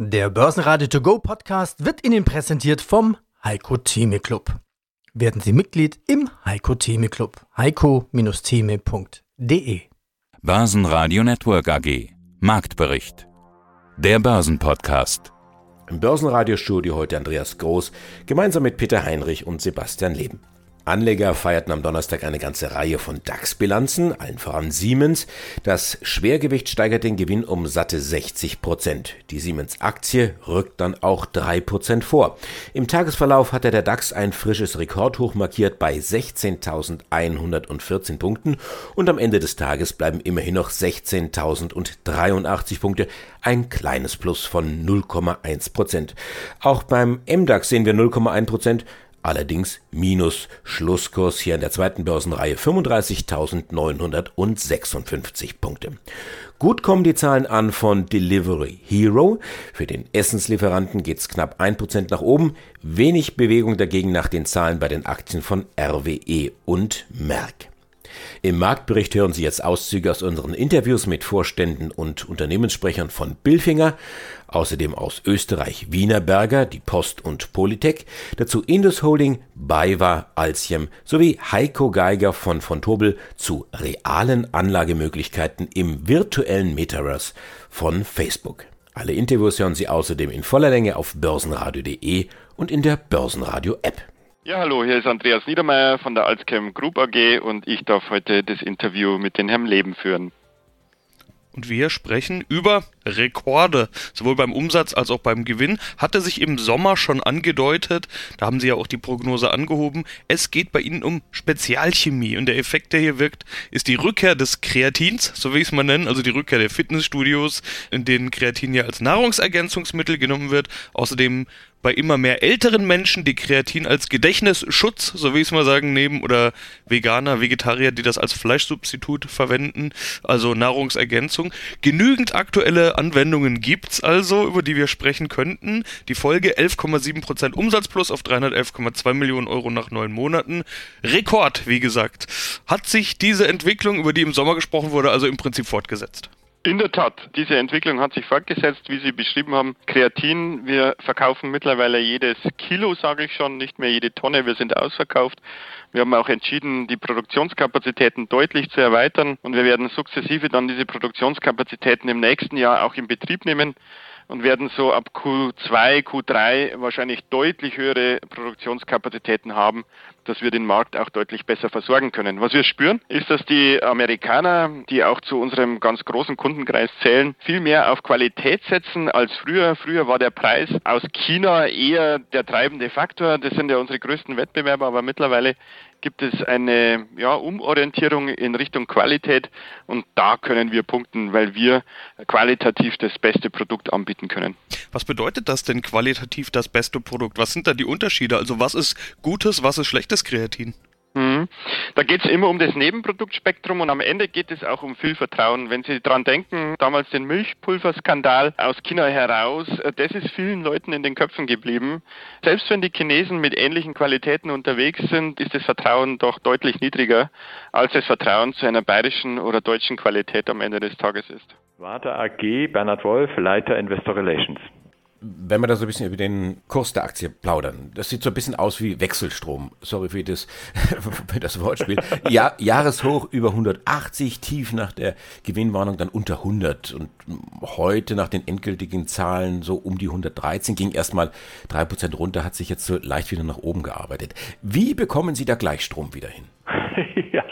Der Börsenradio To Go Podcast wird Ihnen präsentiert vom Heiko Theme Club. Werden Sie Mitglied im Heiko Theme Club. heiko-theme.de Börsenradio Network AG Marktbericht Der Börsenpodcast Im Börsenradiostudio heute Andreas Groß gemeinsam mit Peter Heinrich und Sebastian Leben. Anleger feierten am Donnerstag eine ganze Reihe von DAX-Bilanzen, allen voran Siemens. Das Schwergewicht steigert den Gewinn um satte 60 Prozent. Die Siemens-Aktie rückt dann auch drei Prozent vor. Im Tagesverlauf hatte der DAX ein frisches Rekordhoch markiert bei 16.114 Punkten und am Ende des Tages bleiben immerhin noch 16.083 Punkte, ein kleines Plus von 0,1 Prozent. Auch beim MDAX sehen wir 0,1 Prozent allerdings minus Schlusskurs hier in der zweiten Börsenreihe 35.956 Punkte. Gut kommen die Zahlen an von Delivery Hero. Für den Essenslieferanten geht's knapp 1% nach oben. Wenig Bewegung dagegen nach den Zahlen bei den Aktien von RWE und Merck. Im Marktbericht hören Sie jetzt Auszüge aus unseren Interviews mit Vorständen und Unternehmenssprechern von Billfinger, außerdem aus Österreich Wienerberger, die Post und Polytech, dazu Indus Holding, BayWa, Alciem sowie Heiko Geiger von von Tobel zu realen Anlagemöglichkeiten im virtuellen Metaverse von Facebook. Alle Interviews hören Sie außerdem in voller Länge auf börsenradio.de und in der Börsenradio App. Ja, hallo, hier ist Andreas Niedermeyer von der Alzchem Group AG und ich darf heute das Interview mit den Herrn Leben führen. Und wir sprechen über Rekorde, sowohl beim Umsatz als auch beim Gewinn. Hatte sich im Sommer schon angedeutet, da haben Sie ja auch die Prognose angehoben. Es geht bei Ihnen um Spezialchemie und der Effekt, der hier wirkt, ist die Rückkehr des Kreatins, so will ich es mal nennen, also die Rückkehr der Fitnessstudios, in denen Kreatin ja als Nahrungsergänzungsmittel genommen wird. Außerdem bei immer mehr älteren Menschen, die Kreatin als Gedächtnisschutz, so wie ich es mal sagen, nehmen, oder Veganer, Vegetarier, die das als Fleischsubstitut verwenden, also Nahrungsergänzung. Genügend aktuelle Anwendungen gibt's also, über die wir sprechen könnten. Die Folge 11,7% Umsatz plus auf 311,2 Millionen Euro nach neun Monaten. Rekord, wie gesagt. Hat sich diese Entwicklung, über die im Sommer gesprochen wurde, also im Prinzip fortgesetzt? In der Tat, diese Entwicklung hat sich fortgesetzt, wie Sie beschrieben haben. Kreatin, wir verkaufen mittlerweile jedes Kilo, sage ich schon, nicht mehr jede Tonne, wir sind ausverkauft. Wir haben auch entschieden, die Produktionskapazitäten deutlich zu erweitern und wir werden sukzessive dann diese Produktionskapazitäten im nächsten Jahr auch in Betrieb nehmen und werden so ab Q2, Q3 wahrscheinlich deutlich höhere Produktionskapazitäten haben, dass wir den Markt auch deutlich besser versorgen können. Was wir spüren, ist, dass die Amerikaner, die auch zu unserem ganz großen Kundenkreis zählen, viel mehr auf Qualität setzen als früher. Früher war der Preis aus China eher der treibende Faktor. Das sind ja unsere größten Wettbewerber, aber mittlerweile gibt es eine ja, Umorientierung in Richtung Qualität und da können wir punkten, weil wir qualitativ das beste Produkt anbieten können. Was bedeutet das denn qualitativ das beste Produkt? Was sind da die Unterschiede? Also was ist gutes, was ist schlechtes Kreatin? Mhm. Da geht es immer um das Nebenproduktspektrum und am Ende geht es auch um viel Vertrauen. Wenn Sie daran denken, damals den Milchpulverskandal aus China heraus, äh, das ist vielen Leuten in den Köpfen geblieben. Selbst wenn die Chinesen mit ähnlichen Qualitäten unterwegs sind, ist das Vertrauen doch deutlich niedriger, als das Vertrauen zu einer bayerischen oder deutschen Qualität am Ende des Tages ist. Warte AG, Bernhard Wolf, Leiter Investor Relations wenn wir da so ein bisschen über den Kurs der Aktie plaudern, das sieht so ein bisschen aus wie Wechselstrom. Sorry für das, für das Wortspiel. Ja, Jahreshoch über 180, tief nach der Gewinnwarnung dann unter 100 und heute nach den endgültigen Zahlen so um die 113, ging erstmal drei Prozent runter, hat sich jetzt so leicht wieder nach oben gearbeitet. Wie bekommen Sie da Gleichstrom wieder hin? ja,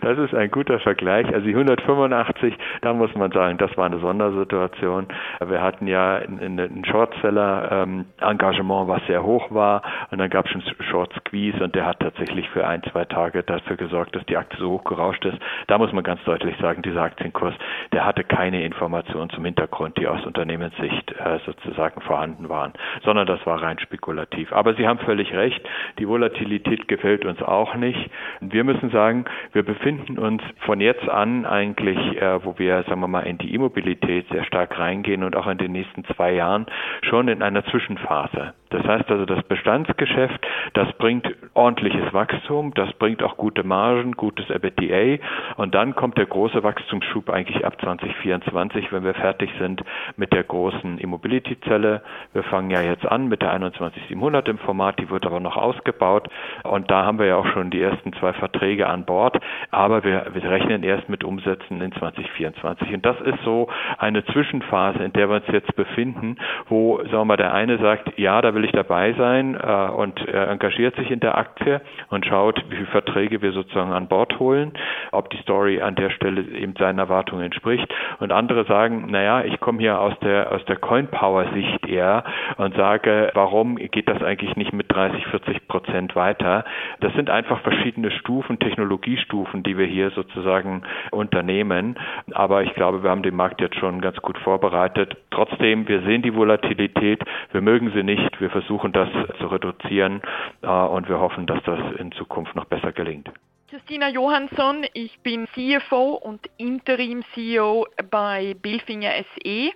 das ist ein guter Vergleich. Also die 185, da muss man sagen, das war eine Sondersituation. Wir hatten ja ein Shortseller-Engagement, was sehr hoch war, und dann gab es schon Short Squeeze und der hat tatsächlich für ein, zwei Tage dafür gesorgt, dass die Aktie so hoch gerauscht ist. Da muss man ganz deutlich sagen, dieser Aktienkurs, der hatte keine Informationen zum Hintergrund, die aus Unternehmenssicht äh, sozusagen vorhanden waren, sondern das war rein spekulativ. Aber Sie haben völlig recht, die Volatilität gefällt uns auch nicht. Wir müssen sagen, wir befinden uns von jetzt an eigentlich, äh, wo wir, sagen wir mal, in die E-Mobilität sehr stark reingehen und auch in den nächsten zwei Jahren schon in einer Zwischenphase. Das heißt also, das Bestandsgeschäft, Das bringt ordentliches Wachstum, das bringt auch gute Margen, gutes EBITDA. Und dann kommt der große Wachstumsschub eigentlich ab 2024, wenn wir fertig sind mit der großen E-Mobility-Zelle. Wir fangen ja jetzt an mit der 21700 im Format, die wird aber noch ausgebaut. Und da haben wir ja auch schon die ersten zwei Verträge an Bord, aber wir, wir rechnen erst mit Umsätzen in 2024 und das ist so eine Zwischenphase, in der wir uns jetzt befinden, wo, sagen wir mal, der eine sagt, ja, da will ich dabei sein äh, und er engagiert sich in der Aktie und schaut, wie viele Verträge wir sozusagen an Bord holen, ob die Story an der Stelle eben seinen Erwartungen entspricht. Und andere sagen, naja, ich komme hier aus der, aus der Coin-Power-Sicht eher und sage, warum geht das eigentlich nicht mit 30, 40 Prozent weiter? Das sind einfach verschiedene Stufen, Technologiestufen, die wir hier sozusagen unternehmen. Aber ich glaube, wir haben den Markt jetzt schon ganz gut vorbereitet. Trotzdem, wir sehen die Volatilität, wir mögen sie nicht, wir versuchen das zu reduzieren äh, und wir hoffen, dass das in Zukunft noch besser gelingt. Christina Johansson, ich bin CFO und Interim-CEO bei Billfinger SE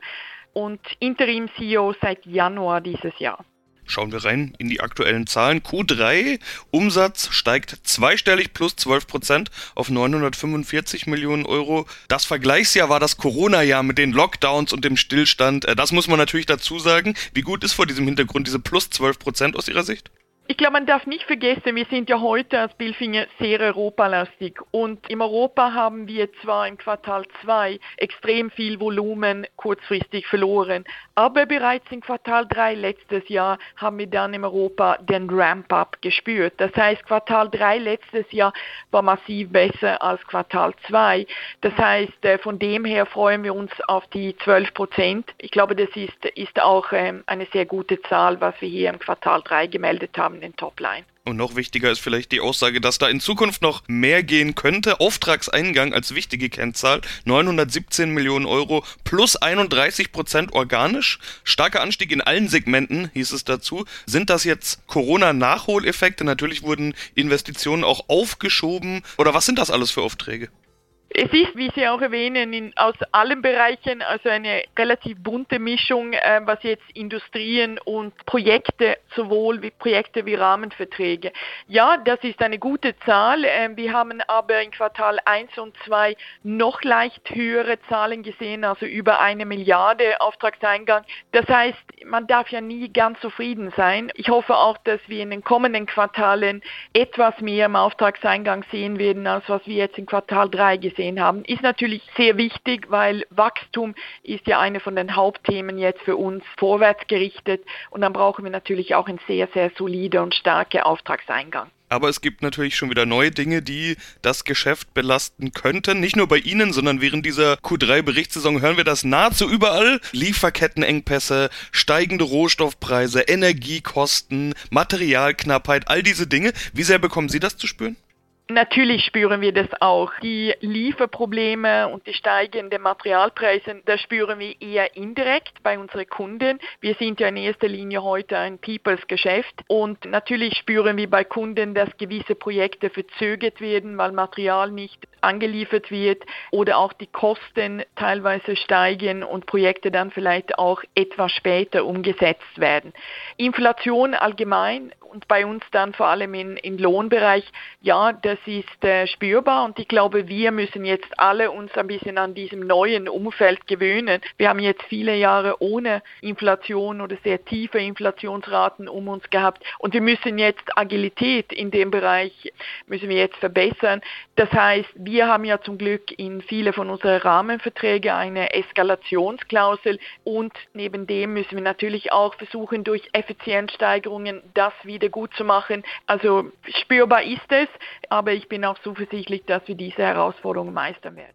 und Interim-CEO seit Januar dieses Jahr. Schauen wir rein in die aktuellen Zahlen. Q3 Umsatz steigt zweistellig plus 12 Prozent auf 945 Millionen Euro. Das Vergleichsjahr war das Corona-Jahr mit den Lockdowns und dem Stillstand. Äh, das muss man natürlich dazu sagen. Wie gut ist vor diesem Hintergrund diese plus 12 Prozent aus Ihrer Sicht? Ich glaube, man darf nicht vergessen, wir sind ja heute als Billfinger sehr europalastig und im Europa haben wir zwar im Quartal 2 extrem viel Volumen kurzfristig verloren, aber bereits im Quartal 3 letztes Jahr haben wir dann in Europa den Ramp-up gespürt. Das heißt, Quartal 3 letztes Jahr war massiv besser als Quartal 2. Das heißt, äh, von dem her freuen wir uns auf die 12 Prozent. Ich glaube, das ist, ist auch ähm, eine sehr gute Zahl, was wir hier im Quartal 3 gemeldet haben den Topline. Und noch wichtiger ist vielleicht die Aussage, dass da in Zukunft noch mehr gehen könnte. Auftragseingang als wichtige Kennzahl 917 Millionen Euro plus 31 Prozent organisch. Starker Anstieg in allen Segmenten, hieß es dazu. Sind das jetzt Corona-Nachholeffekte? Natürlich wurden Investitionen auch aufgeschoben. Oder was sind das alles für Aufträge? Es ist, wie Sie auch erwähnen, in, aus allen Bereichen also eine relativ bunte Mischung, äh, was jetzt Industrien und Projekte, sowohl wie Projekte wie Rahmenverträge. Ja, das ist eine gute Zahl. Äh, wir haben aber in Quartal 1 und 2 noch leicht höhere Zahlen gesehen, also über eine Milliarde Auftragseingang. Das heißt, man darf ja nie ganz zufrieden sein. Ich hoffe auch, dass wir in den kommenden Quartalen etwas mehr im Auftragseingang sehen werden, als was wir jetzt in Quartal 3 gesehen gesehen haben, ist natürlich sehr wichtig, weil Wachstum ist ja eine von den Hauptthemen jetzt für uns vorwärts gerichtet und dann brauchen wir natürlich auch einen sehr, sehr solide und starke Auftragseingang. Aber es gibt natürlich schon wieder neue Dinge, die das Geschäft belasten könnten. Nicht nur bei Ihnen, sondern während dieser Q3-Berichtssaison hören wir das nahezu überall. Lieferkettenengpässe, steigende Rohstoffpreise, Energiekosten, Materialknappheit, all diese Dinge. Wie sehr bekommen Sie das zu spüren? Natürlich spüren wir das auch. Die Lieferprobleme und die steigenden Materialpreise, das spüren wir eher indirekt bei unseren Kunden. Wir sind ja in erster Linie heute ein Peoples Geschäft und natürlich spüren wir bei Kunden, dass gewisse Projekte verzögert werden, weil Material nicht angeliefert wird oder auch die Kosten teilweise steigen und Projekte dann vielleicht auch etwas später umgesetzt werden. Inflation allgemein und bei uns dann vor allem im, im Lohnbereich, ja, das ist äh, spürbar und ich glaube, wir müssen jetzt alle uns ein bisschen an diesem neuen Umfeld gewöhnen. Wir haben jetzt viele Jahre ohne Inflation oder sehr tiefe Inflationsraten um uns gehabt und wir müssen jetzt Agilität in dem Bereich müssen wir jetzt verbessern. Das heißt, wir haben ja zum Glück in viele von unseren Rahmenverträgen eine Eskalationsklausel und neben dem müssen wir natürlich auch versuchen, durch Effizienzsteigerungen das wieder wieder gut zu machen. Also spürbar ist es, aber ich bin auch zuversichtlich, dass wir diese Herausforderungen meistern werden.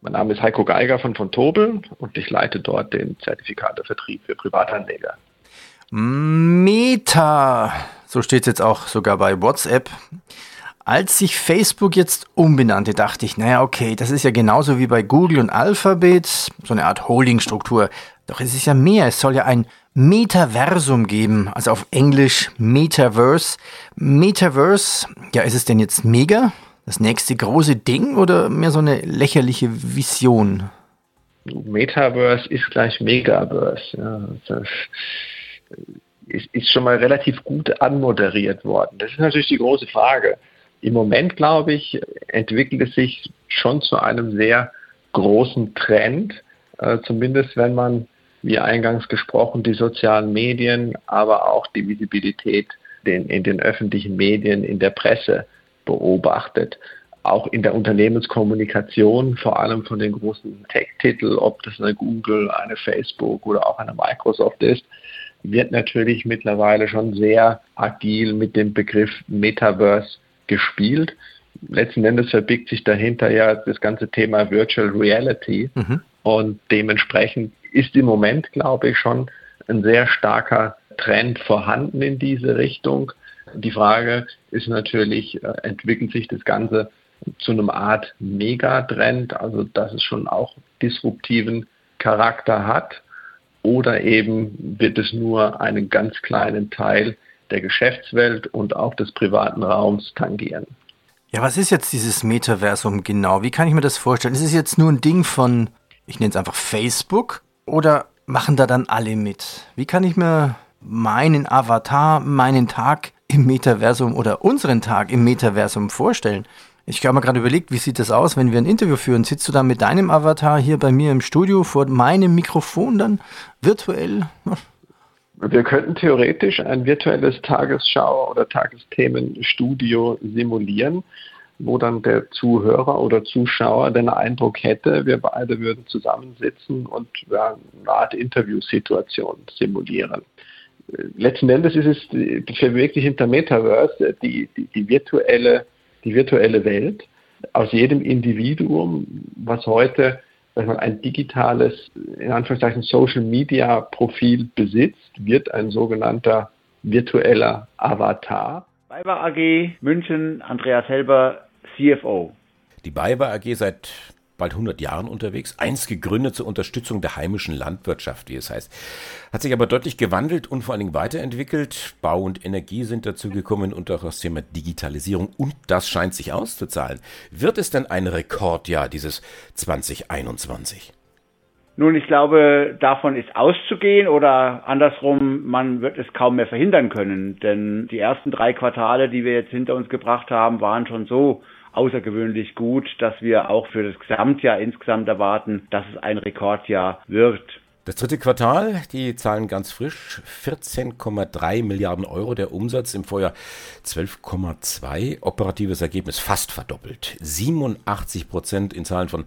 Mein Name ist Heiko Geiger von von Tobel und ich leite dort den Zertifikatevertrieb für Privatanleger. Meta, so steht es jetzt auch sogar bei WhatsApp. Als sich Facebook jetzt umbenannte, dachte ich, naja, okay, das ist ja genauso wie bei Google und Alphabet, so eine Art Holdingstruktur. Doch es ist ja mehr, es soll ja ein Metaversum geben, also auf Englisch Metaverse. Metaverse, ja, ist es denn jetzt mega? Das nächste große Ding oder mehr so eine lächerliche Vision? Metaverse ist gleich Megaverse. Ja. Das, ist, ist schon mal relativ gut anmoderiert worden. Das ist natürlich die große Frage. Im Moment, glaube ich, entwickelt es sich schon zu einem sehr großen Trend, äh, zumindest wenn man, wie eingangs gesprochen, die sozialen Medien, aber auch die Visibilität den, in den öffentlichen Medien, in der Presse beobachtet. Auch in der Unternehmenskommunikation, vor allem von den großen Tech-Titeln, ob das eine Google, eine Facebook oder auch eine Microsoft ist, wird natürlich mittlerweile schon sehr agil mit dem Begriff Metaverse gespielt. Letzten Endes verbirgt sich dahinter ja das ganze Thema Virtual Reality mhm. und dementsprechend ist im Moment, glaube ich, schon ein sehr starker Trend vorhanden in diese Richtung. Die Frage ist natürlich, äh, entwickelt sich das Ganze zu einem Art Megatrend, also dass es schon auch disruptiven Charakter hat, oder eben wird es nur einen ganz kleinen Teil der Geschäftswelt und auch des privaten Raums tangieren. Ja, was ist jetzt dieses Metaversum genau? Wie kann ich mir das vorstellen? Ist es jetzt nur ein Ding von, ich nenne es einfach Facebook, oder machen da dann alle mit? Wie kann ich mir meinen Avatar, meinen Tag im Metaversum oder unseren Tag im Metaversum vorstellen? Ich habe mir gerade überlegt, wie sieht das aus, wenn wir ein Interview führen? Sitzt du da mit deinem Avatar hier bei mir im Studio vor meinem Mikrofon dann virtuell? Wir könnten theoretisch ein virtuelles Tagesschau- oder Tagesthemenstudio simulieren, wo dann der Zuhörer oder Zuschauer den Eindruck hätte, wir beide würden zusammensitzen und eine Art Interviewsituation simulieren. Letzten Endes ist es für wirklich hinter Metaverse die, die, die virtuelle die virtuelle Welt aus jedem Individuum, was heute ein digitales, in Anführungszeichen, Social Media Profil besitzt, wird ein sogenannter virtueller Avatar. BayWa AG München, Andreas Helber, CFO. Die BayWa AG seit bald 100 Jahren unterwegs, einst gegründet zur Unterstützung der heimischen Landwirtschaft, wie es heißt. Hat sich aber deutlich gewandelt und vor allen Dingen weiterentwickelt. Bau und Energie sind dazugekommen und auch das Thema Digitalisierung und das scheint sich auszuzahlen. Wird es denn ein Rekordjahr dieses 2021? Nun, ich glaube, davon ist auszugehen oder andersrum, man wird es kaum mehr verhindern können, denn die ersten drei Quartale, die wir jetzt hinter uns gebracht haben, waren schon so außergewöhnlich gut, dass wir auch für das Gesamtjahr insgesamt erwarten, dass es ein Rekordjahr wird. Das dritte Quartal, die Zahlen ganz frisch, 14,3 Milliarden Euro der Umsatz, im Vorjahr 12,2, operatives Ergebnis fast verdoppelt, 87 Prozent in Zahlen von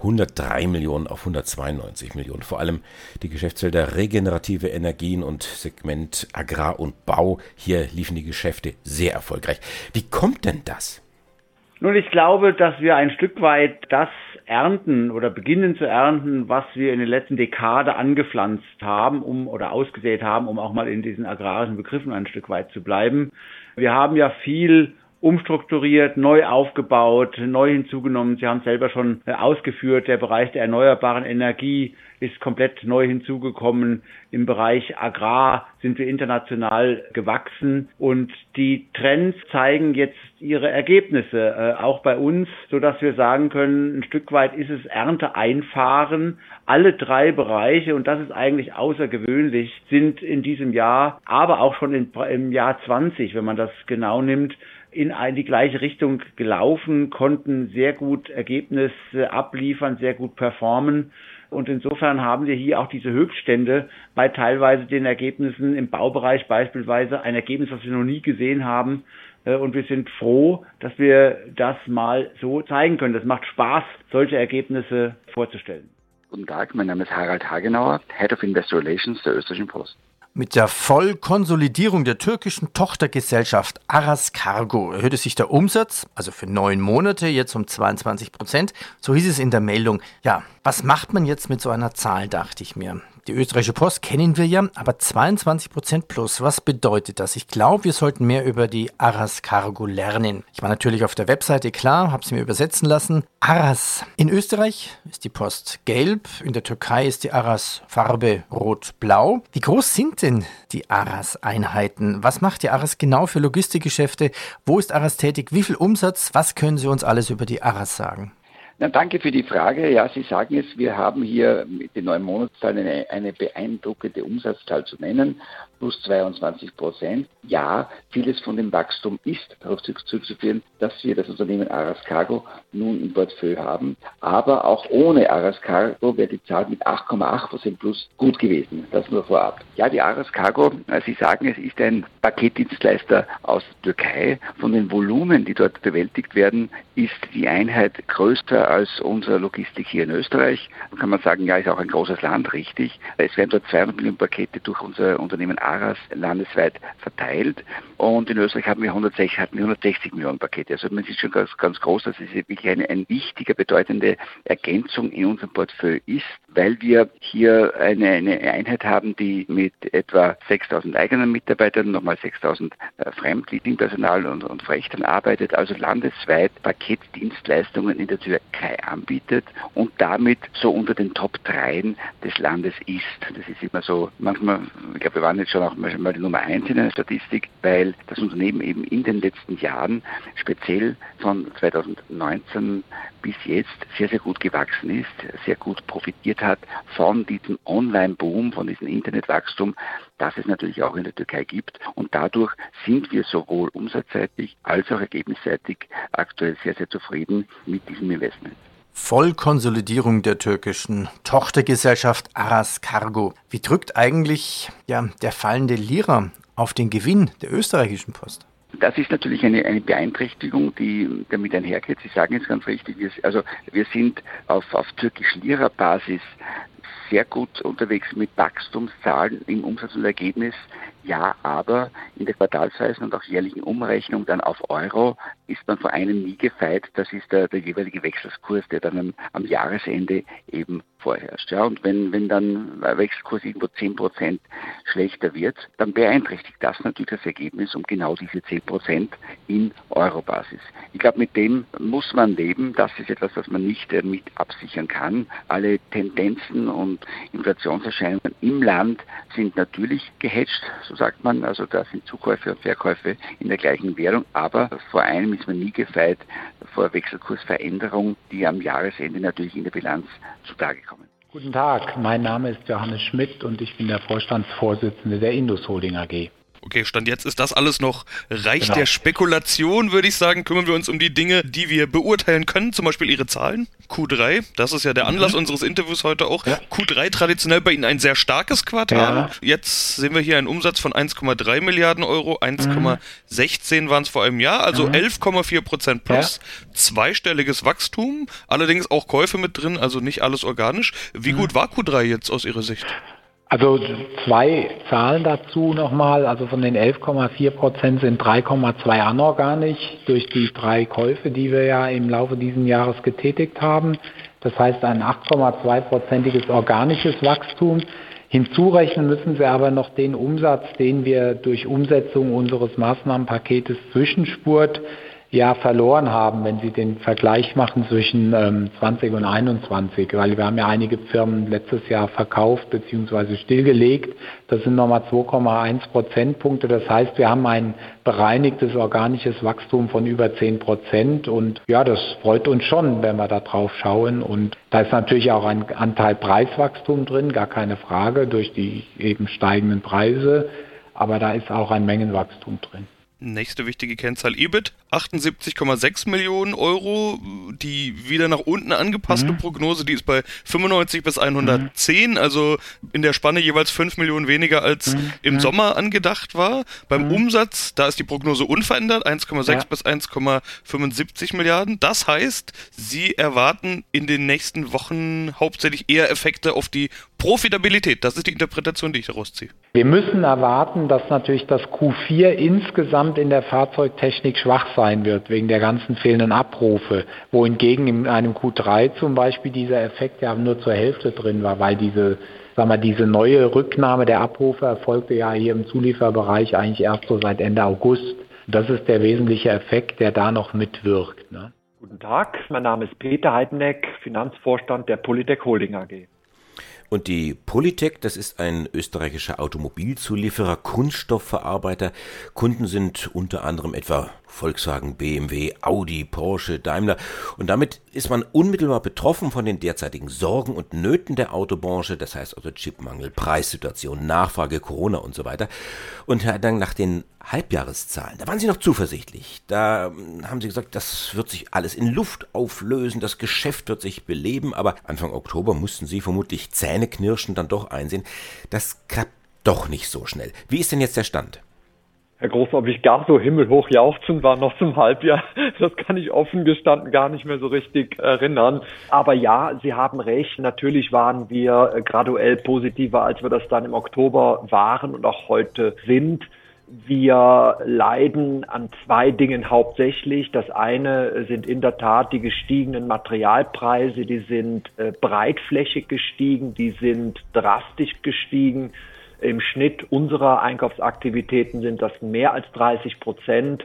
103 Millionen auf 192 Millionen. Vor allem die Geschäftsfelder regenerative Energien und Segment Agrar und Bau, hier liefen die Geschäfte sehr erfolgreich. Wie kommt denn das? Nun, ich glaube, dass wir ein Stück weit das ernten oder beginnen zu ernten, was wir in der letzten Dekade angepflanzt haben, um oder ausgesät haben, um auch mal in diesen agrarischen Begriffen ein Stück weit zu bleiben. Wir haben ja viel umstrukturiert, neu aufgebaut, neu hinzugenommen. Sie haben es selber schon äh, ausgeführt. Der Bereich der erneuerbaren Energie ist komplett neu hinzugekommen. Im Bereich Agrar sind wir international gewachsen und die Trends zeigen jetzt ihre Ergebnisse, äh, auch bei uns, so dass wir sagen können, ein Stück weit ist es Ernte einfahren. Alle drei Bereiche, und das ist eigentlich außergewöhnlich, sind in diesem Jahr, aber auch schon im Jahr 20, wenn man das genau nimmt, in die gleiche Richtung gelaufen, konnten sehr gut Ergebnisse abliefern, sehr gut performen. Und insofern haben wir hier auch diese Höchststände bei teilweise den Ergebnissen im Baubereich beispielsweise ein Ergebnis, das wir noch nie gesehen haben. Äh, und wir sind froh, dass wir das mal so zeigen können. Das macht Spaß, solche Ergebnisse vorzustellen. Guten Tag, mein Name ist Harald Hagenauer, Head of Investor Relations der Österreichischen Post. Mit der Vollkonsolidierung der türkischen Tochtergesellschaft Aras Cargo erhöhte sich der Umsatz, also für neun Monate, jetzt um 22 Prozent. So hieß es in der Meldung. Ja, was macht man jetzt mit so einer Zahl, dachte ich mir. Die österreichische Post kennen wir ja, aber 22 Prozent plus, was bedeutet das? Ich glaube, wir sollten mehr über die Aras Cargo lernen. Ich war natürlich auf der Webseite klar, habe sie mir übersetzen lassen. Aras. In Österreich ist die Post gelb, in der Türkei ist die Aras Farbe rot-blau. Wie groß sind denn die Aras-Einheiten? Was macht die Aras genau für Logistikgeschäfte? Wo ist Aras tätig? Wie viel Umsatz? Was können Sie uns alles über die Aras sagen? Na, danke für die Frage. Ja, Sie sagen es, wir haben hier mit den neuen Monatszahlen eine, eine beeindruckende Umsatzzahl zu nennen. Plus 22 Prozent. Ja, vieles von dem Wachstum ist darauf zurückzuführen, dass wir das Unternehmen Aras Cargo nun im Portfolio haben. Aber auch ohne Aras Cargo wäre die Zahl mit 8,8 Prozent plus gut gewesen. Das nur vorab. Ja, die Aras Cargo, äh, Sie sagen, es ist ein Paketdienstleister aus der Türkei. Von den Volumen, die dort bewältigt werden, ist die Einheit größer als unsere Logistik hier in Österreich. Da kann man sagen, ja, ist auch ein großes Land, richtig. Es werden dort 200 Millionen Pakete durch unser Unternehmen Aras landesweit verteilt. Und in Österreich haben wir 160, hatten wir 160 Millionen Pakete. Also man sieht schon ganz, ganz groß, dass es wirklich eine, eine wichtige, bedeutende Ergänzung in unserem Portfolio ist, weil wir hier eine, eine Einheit haben, die mit etwa 6000 eigenen Mitarbeitern, nochmal 6000 äh, Fremdleasingpersonal und, und Frechtern arbeitet, also landesweit Paketdienstleistungen in der Türkei anbietet und damit so unter den Top 3 des Landes ist. Das ist immer so, manchmal, ich glaube, wir waren jetzt schon auch mal die Nummer 1 in der Statistik, weil das Unternehmen eben in den letzten Jahren, speziell von 2019 bis jetzt, sehr, sehr gut gewachsen ist, sehr gut profitiert hat von diesem Online-Boom, von diesem Internetwachstum, das es natürlich auch in der Türkei gibt. Und dadurch sind wir sowohl umsatzseitig als auch ergebnisseitig aktuell sehr, sehr zufrieden mit diesem Investment. Vollkonsolidierung der türkischen Tochtergesellschaft Aras Cargo. Wie drückt eigentlich ja, der fallende Lira auf den Gewinn der österreichischen Post? Das ist natürlich eine, eine Beeinträchtigung, die damit einhergeht. Sie sagen jetzt ganz richtig, wir, also wir sind auf, auf türkisch-Lira-Basis sehr gut unterwegs mit Wachstumszahlen im Umsatz und Ergebnis. Ja, aber in der quartalsweisen und auch jährlichen Umrechnung dann auf Euro ist man vor einem nie gefeit. Das ist der, der jeweilige Wechselskurs, der dann am, am Jahresende eben vorherrscht. Ja, und wenn, wenn dann Wechselkurs irgendwo 10 Prozent schlechter wird, dann beeinträchtigt das natürlich das Ergebnis um genau diese 10 Prozent in Eurobasis. Ich glaube, mit dem muss man leben. Das ist etwas, was man nicht äh, mit absichern kann. Alle Tendenzen und Inflationserscheinungen im Land sind natürlich gehatcht, so sagt man. Also da sind Zukäufe und Verkäufe in der gleichen Währung. Aber vor einem ist man nie gefeit vor Wechselkursveränderung, die am Jahresende natürlich in der Bilanz zutage kommen. Guten Tag, mein Name ist Johannes Schmidt und ich bin der Vorstandsvorsitzende der Indus Holding AG. Okay, Stand jetzt ist das alles noch Reich genau. der Spekulation, würde ich sagen. Kümmern wir uns um die Dinge, die wir beurteilen können, zum Beispiel Ihre Zahlen. Q3, das ist ja der Anlass mhm. unseres Interviews heute auch. Ja. Q3 traditionell bei Ihnen ein sehr starkes Quartal. Ja. Jetzt sehen wir hier einen Umsatz von 1,3 Milliarden Euro, 1,16 mhm. waren es vor einem Jahr, also mhm. 11,4 Prozent plus. Ja. Zweistelliges Wachstum, allerdings auch Käufe mit drin, also nicht alles organisch. Wie mhm. gut war Q3 jetzt aus Ihrer Sicht? Also zwei Zahlen dazu nochmal. Also von den 11,4 Prozent sind 3,2 anorganisch durch die drei Käufe, die wir ja im Laufe dieses Jahres getätigt haben. Das heißt ein 8,2-prozentiges organisches Wachstum. Hinzurechnen müssen Sie aber noch den Umsatz, den wir durch Umsetzung unseres Maßnahmenpaketes Zwischenspurt ja verloren haben, wenn Sie den Vergleich machen zwischen ähm, 20 und 21, weil wir haben ja einige Firmen letztes Jahr verkauft bzw. stillgelegt. Das sind nochmal 2,1 Prozentpunkte. Das heißt, wir haben ein bereinigtes organisches Wachstum von über 10 Prozent und ja, das freut uns schon, wenn wir da drauf schauen. Und da ist natürlich auch ein Anteil Preiswachstum drin, gar keine Frage, durch die eben steigenden Preise. Aber da ist auch ein Mengenwachstum drin. Nächste wichtige Kennzahl EBIT, 78,6 Millionen Euro. Die wieder nach unten angepasste mhm. Prognose, die ist bei 95 bis 110, mhm. also in der Spanne jeweils 5 Millionen weniger als mhm. im Sommer angedacht war. Beim mhm. Umsatz, da ist die Prognose unverändert, 1,6 ja. bis 1,75 Milliarden. Das heißt, Sie erwarten in den nächsten Wochen hauptsächlich eher Effekte auf die Profitabilität. Das ist die Interpretation, die ich daraus ziehe. Wir müssen erwarten, dass natürlich das Q4 insgesamt in der Fahrzeugtechnik schwach sein wird, wegen der ganzen fehlenden Abrufe. Wohingegen in einem Q3 zum Beispiel dieser Effekt ja nur zur Hälfte drin war, weil diese Sag mal, diese neue Rücknahme der Abrufe erfolgte ja hier im Zulieferbereich eigentlich erst so seit Ende August. Das ist der wesentliche Effekt, der da noch mitwirkt. Ne? Guten Tag, mein Name ist Peter Heideneck, Finanzvorstand der Polytech Holding AG. Und die Polytech, das ist ein österreichischer Automobilzulieferer, Kunststoffverarbeiter. Kunden sind unter anderem etwa Volkswagen, BMW, Audi, Porsche, Daimler. Und damit ist man unmittelbar betroffen von den derzeitigen Sorgen und Nöten der Autobranche, das heißt also Chipmangel, Preissituation, Nachfrage, Corona und so weiter. Und dann nach den Halbjahreszahlen, da waren Sie noch zuversichtlich. Da hm, haben Sie gesagt, das wird sich alles in Luft auflösen, das Geschäft wird sich beleben, aber Anfang Oktober mussten Sie vermutlich zähneknirschend dann doch einsehen, das klappt doch nicht so schnell. Wie ist denn jetzt der Stand? Herr Groß, ob ich gar so himmelhoch jauchzend war noch zum Halbjahr, das kann ich offen gestanden gar nicht mehr so richtig erinnern. Aber ja, Sie haben recht. Natürlich waren wir äh, graduell positiver, als wir das dann im Oktober waren und auch heute sind. Wir leiden an zwei Dingen hauptsächlich. Das eine sind in der Tat die gestiegenen Materialpreise, die sind äh, breitflächig gestiegen, die sind drastisch gestiegen. Im Schnitt unserer Einkaufsaktivitäten sind das mehr als 30 Prozent.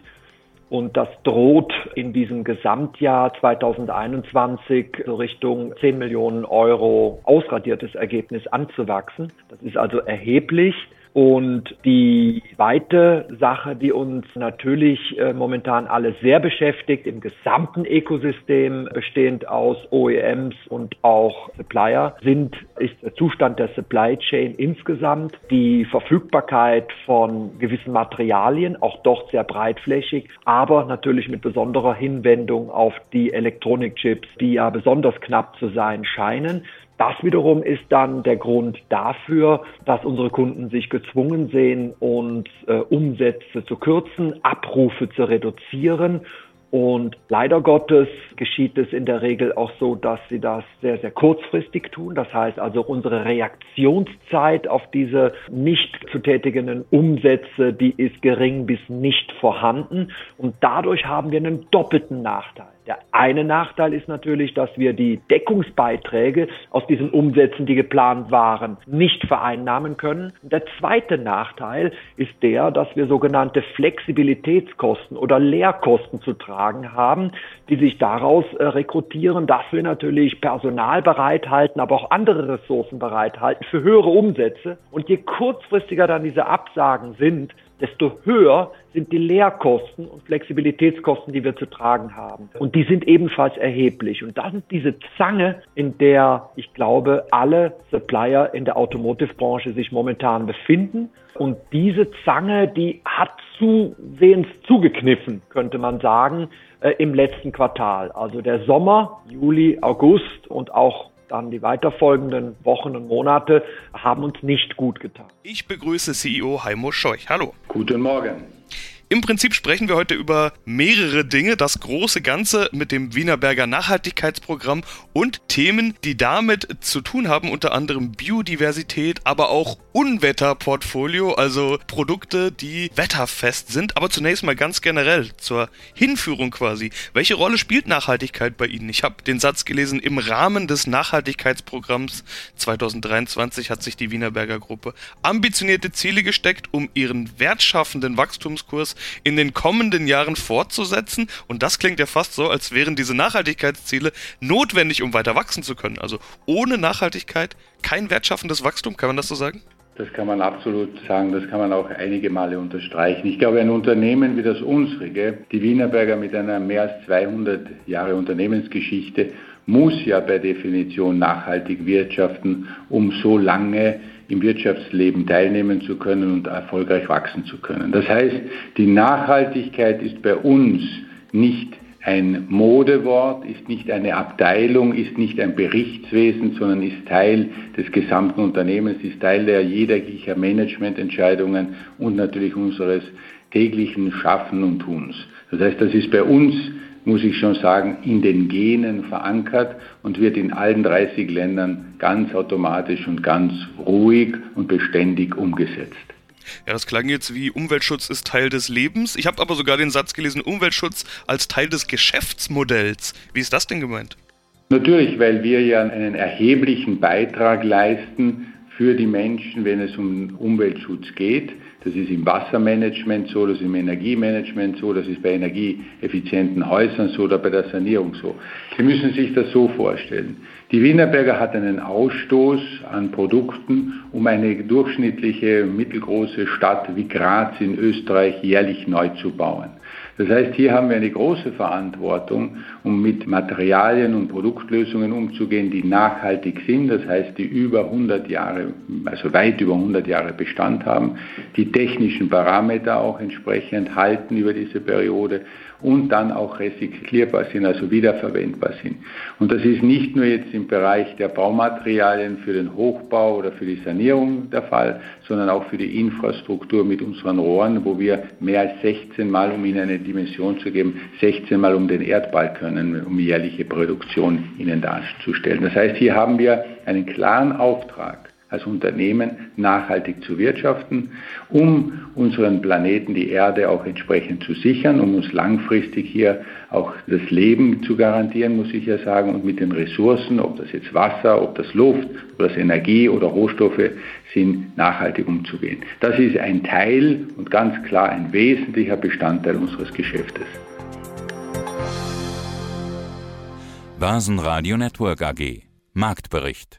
Und das droht in diesem Gesamtjahr 2021 so Richtung 10 Millionen Euro ausradiertes Ergebnis anzuwachsen. Das ist also erheblich. Und die zweite Sache, die uns natürlich äh, momentan alle sehr beschäftigt, im gesamten Ökosystem bestehend aus OEMs und auch Supplier, sind, ist der Zustand der Supply Chain insgesamt, die Verfügbarkeit von gewissen Materialien, auch dort sehr breitflächig, aber natürlich mit besonderer Hinwendung auf die Elektronikchips, die ja besonders knapp zu sein scheinen. Das wiederum ist dann der Grund dafür, dass unsere Kunden sich gezwungen sehen, uns äh, Umsätze zu kürzen, Abrufe zu reduzieren und leider Gottes geschieht es in der Regel auch so, dass sie das sehr, sehr kurzfristig tun. Das heißt also, unsere Reaktionszeit auf diese nicht zu tätigenden Umsätze, die ist gering bis nicht vorhanden. Und dadurch haben wir einen doppelten Nachteil. Der eine Nachteil ist natürlich, dass wir die Deckungsbeiträge aus diesen Umsätzen, die geplant waren, nicht vereinnahmen können. Der zweite Nachteil ist der, dass wir sogenannte Flexibilitätskosten oder Leerkosten zu tragen haben, die sich daraus äh, rekrutieren, dass wir natürlich Personal bereithalten, aber auch andere Ressourcen bereithalten für höhere Umsätze. Und je kurzfristiger dann diese Absagen sind, desto höher sind die Leerkosten und Flexibilitätskosten, die wir zu tragen haben. Und die sind ebenfalls erheblich. Und das ist diese Zange, in der ich glaube, alle Supplier in der Automotive-Branche sich momentan befinden. Und diese Zange, die hat zusehends zugekniffen, könnte man sagen, äh, im letzten Quartal. Also der Sommer, Juli, August und auch dann die weiterfolgenden Wochen und Monate haben uns nicht gut getan. Ich begrüße CEO Heimo Scheuch. Hallo. Guten Morgen. Im Prinzip sprechen wir heute über mehrere Dinge, das große Ganze mit dem Wienerberger Nachhaltigkeitsprogramm und Themen, die damit zu tun haben, unter anderem Biodiversität, aber auch Unwetterportfolio, also Produkte, die wetterfest sind. Aber zunächst mal ganz generell zur Hinführung quasi. Welche Rolle spielt Nachhaltigkeit bei Ihnen? Ich habe den Satz gelesen, im Rahmen des Nachhaltigkeitsprogramms 2023 hat sich die Wienerberger Gruppe ambitionierte Ziele gesteckt, um ihren wertschaffenden Wachstumskurs in den kommenden Jahren fortzusetzen. Und das klingt ja fast so, als wären diese Nachhaltigkeitsziele notwendig, um weiter wachsen zu können. Also ohne Nachhaltigkeit kein wertschaffendes Wachstum, kann man das so sagen? Das kann man absolut sagen, das kann man auch einige Male unterstreichen. Ich glaube, ein Unternehmen wie das unsrige, die Wienerberger mit einer mehr als 200 Jahre Unternehmensgeschichte, muss ja per Definition nachhaltig wirtschaften, um so lange im Wirtschaftsleben teilnehmen zu können und erfolgreich wachsen zu können. Das heißt, die Nachhaltigkeit ist bei uns nicht ein Modewort, ist nicht eine Abteilung, ist nicht ein Berichtswesen, sondern ist Teil des gesamten Unternehmens, ist Teil der jeglicher Managemententscheidungen und natürlich unseres täglichen Schaffen und Tuns. Das heißt, das ist bei uns muss ich schon sagen, in den Genen verankert und wird in allen 30 Ländern ganz automatisch und ganz ruhig und beständig umgesetzt. Ja, das klang jetzt wie Umweltschutz ist Teil des Lebens. Ich habe aber sogar den Satz gelesen, Umweltschutz als Teil des Geschäftsmodells. Wie ist das denn gemeint? Natürlich, weil wir ja einen erheblichen Beitrag leisten für die Menschen, wenn es um Umweltschutz geht. Das ist im Wassermanagement so, das ist im Energiemanagement so, das ist bei energieeffizienten Häusern so oder bei der Sanierung so. Sie müssen sich das so vorstellen. Die Wienerberger hat einen Ausstoß an Produkten, um eine durchschnittliche mittelgroße Stadt wie Graz in Österreich jährlich neu zu bauen. Das heißt, hier haben wir eine große Verantwortung, um mit Materialien und Produktlösungen umzugehen, die nachhaltig sind, das heißt, die über 100 Jahre, also weit über 100 Jahre Bestand haben, die technischen Parameter auch entsprechend halten über diese Periode und dann auch recycelierbar sind, also wiederverwendbar sind. Und das ist nicht nur jetzt im Bereich der Baumaterialien für den Hochbau oder für die Sanierung der Fall, sondern auch für die Infrastruktur mit unseren Rohren, wo wir mehr als 16 Mal, um Ihnen eine Dimension zu geben, 16 Mal um den Erdball können, um jährliche Produktion Ihnen darzustellen. Das heißt, hier haben wir einen klaren Auftrag als Unternehmen nachhaltig zu wirtschaften, um unseren Planeten, die Erde auch entsprechend zu sichern, um uns langfristig hier auch das Leben zu garantieren, muss ich ja sagen, und mit den Ressourcen, ob das jetzt Wasser, ob das Luft, ob das Energie oder Rohstoffe sind, nachhaltig umzugehen. Das ist ein Teil und ganz klar ein wesentlicher Bestandteil unseres Geschäftes. Basen Network AG Marktbericht